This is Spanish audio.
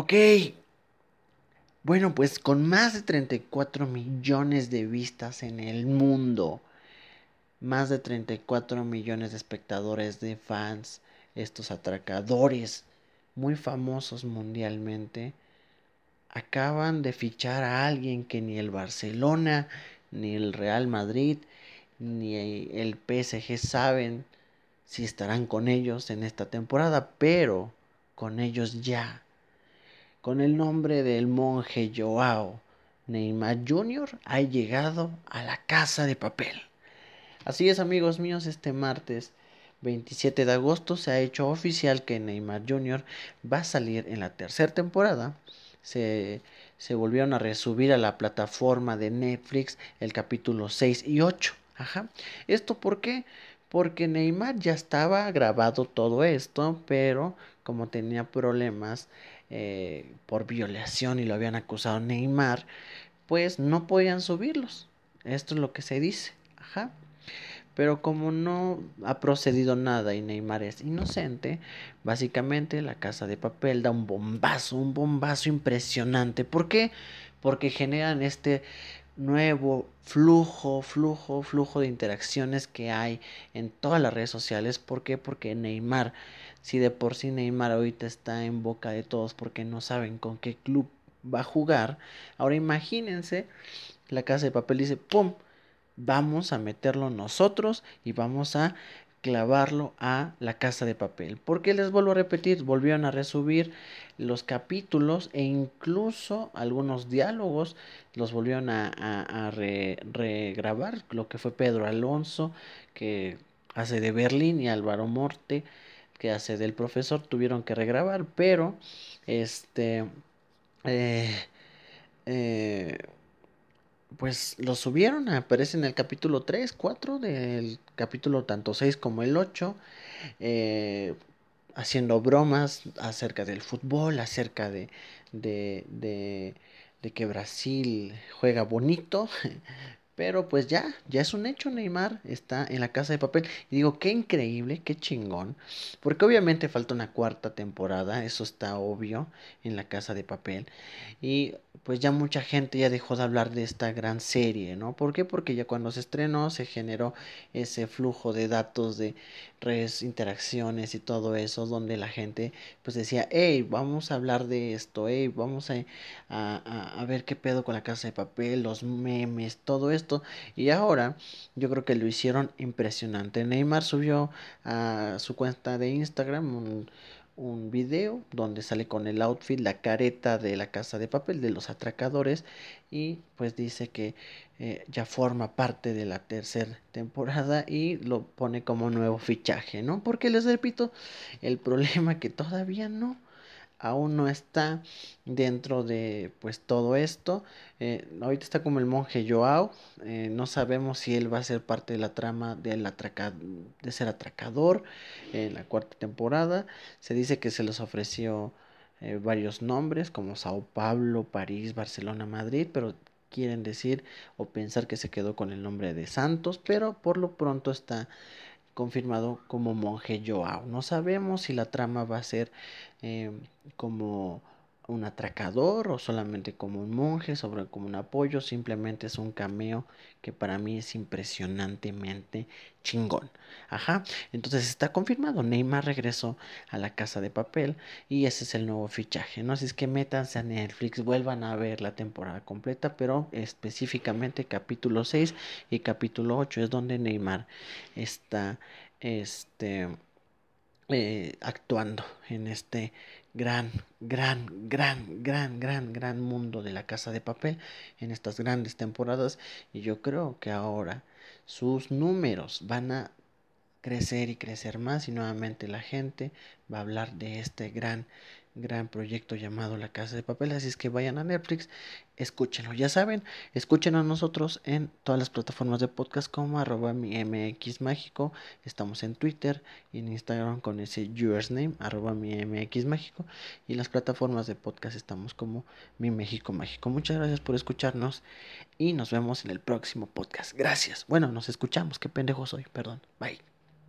Ok. Bueno, pues con más de 34 millones de vistas en el mundo, más de 34 millones de espectadores, de fans, estos atracadores muy famosos mundialmente, acaban de fichar a alguien que ni el Barcelona, ni el Real Madrid, ni el PSG saben si estarán con ellos en esta temporada, pero con ellos ya. Con el nombre del monje Joao, Neymar Jr. ha llegado a la casa de papel. Así es amigos míos, este martes 27 de agosto se ha hecho oficial que Neymar Jr. va a salir en la tercera temporada. Se, se volvieron a resubir a la plataforma de Netflix el capítulo 6 y 8. Ajá. ¿Esto por qué? Porque Neymar ya estaba grabado todo esto, pero como tenía problemas eh, por violación y lo habían acusado Neymar, pues no podían subirlos. Esto es lo que se dice. Ajá. Pero como no ha procedido nada y Neymar es inocente, básicamente la casa de papel da un bombazo, un bombazo impresionante. ¿Por qué? Porque generan este nuevo flujo, flujo, flujo de interacciones que hay en todas las redes sociales. ¿Por qué? Porque Neymar, si de por sí Neymar ahorita está en boca de todos porque no saben con qué club va a jugar, ahora imagínense, la casa de papel dice, ¡pum! Vamos a meterlo nosotros y vamos a clavarlo a la casa de papel. Porque les vuelvo a repetir, volvieron a resubir los capítulos e incluso algunos diálogos los volvieron a, regrabar. Lo que fue Pedro Alonso, que hace de Berlín, y Álvaro Morte, que hace del profesor, tuvieron que regrabar, pero este... Eh, eh, pues lo subieron, aparece en el capítulo 3, 4 del capítulo tanto 6 como el 8, eh, haciendo bromas acerca del fútbol, acerca de, de, de, de que Brasil juega bonito, pero pues ya, ya es un hecho, Neymar está en la casa de papel. Y digo, qué increíble, qué chingón. Porque obviamente falta una cuarta temporada, eso está obvio, en la casa de papel. Y pues ya mucha gente ya dejó de hablar de esta gran serie, ¿no? ¿Por qué? Porque ya cuando se estrenó se generó ese flujo de datos de redes, interacciones y todo eso, donde la gente pues decía, hey, vamos a hablar de esto, hey, vamos a, a, a ver qué pedo con la casa de papel, los memes, todo esto. Y ahora yo creo que lo hicieron impresionante. Neymar subió a su cuenta de Instagram un un video donde sale con el outfit, la careta de la casa de papel de los atracadores y pues dice que eh, ya forma parte de la tercera temporada y lo pone como nuevo fichaje, ¿no? Porque les repito, el problema que todavía no aún no está dentro de pues todo esto. Eh, ahorita está como el monje Joao. Eh, no sabemos si él va a ser parte de la trama de ser atracador en la cuarta temporada. Se dice que se les ofreció eh, varios nombres como Sao Paulo, París, Barcelona, Madrid, pero quieren decir o pensar que se quedó con el nombre de Santos, pero por lo pronto está confirmado como monje Joao. No sabemos si la trama va a ser eh, como un atracador o solamente como un monje, sobre como un apoyo, simplemente es un cameo que para mí es impresionantemente chingón. Ajá, entonces está confirmado, Neymar regresó a la casa de papel y ese es el nuevo fichaje, ¿no? Así es que métanse a Netflix, vuelvan a ver la temporada completa, pero específicamente capítulo 6 y capítulo 8 es donde Neymar está este eh, actuando en este gran, gran, gran, gran, gran, gran mundo de la casa de papel en estas grandes temporadas. Y yo creo que ahora sus números van a crecer y crecer más y nuevamente la gente va a hablar de este gran gran proyecto llamado La Casa de Papel. Así es que vayan a Netflix, escúchenlo. Ya saben, escuchen a nosotros en todas las plataformas de podcast como arroba mi MX Mágico. Estamos en Twitter y en Instagram con ese username, arroba mi MX Mágico. Y en las plataformas de podcast estamos como Mi México Mágico. Muchas gracias por escucharnos y nos vemos en el próximo podcast. Gracias. Bueno, nos escuchamos. Qué pendejo soy. Perdón. Bye.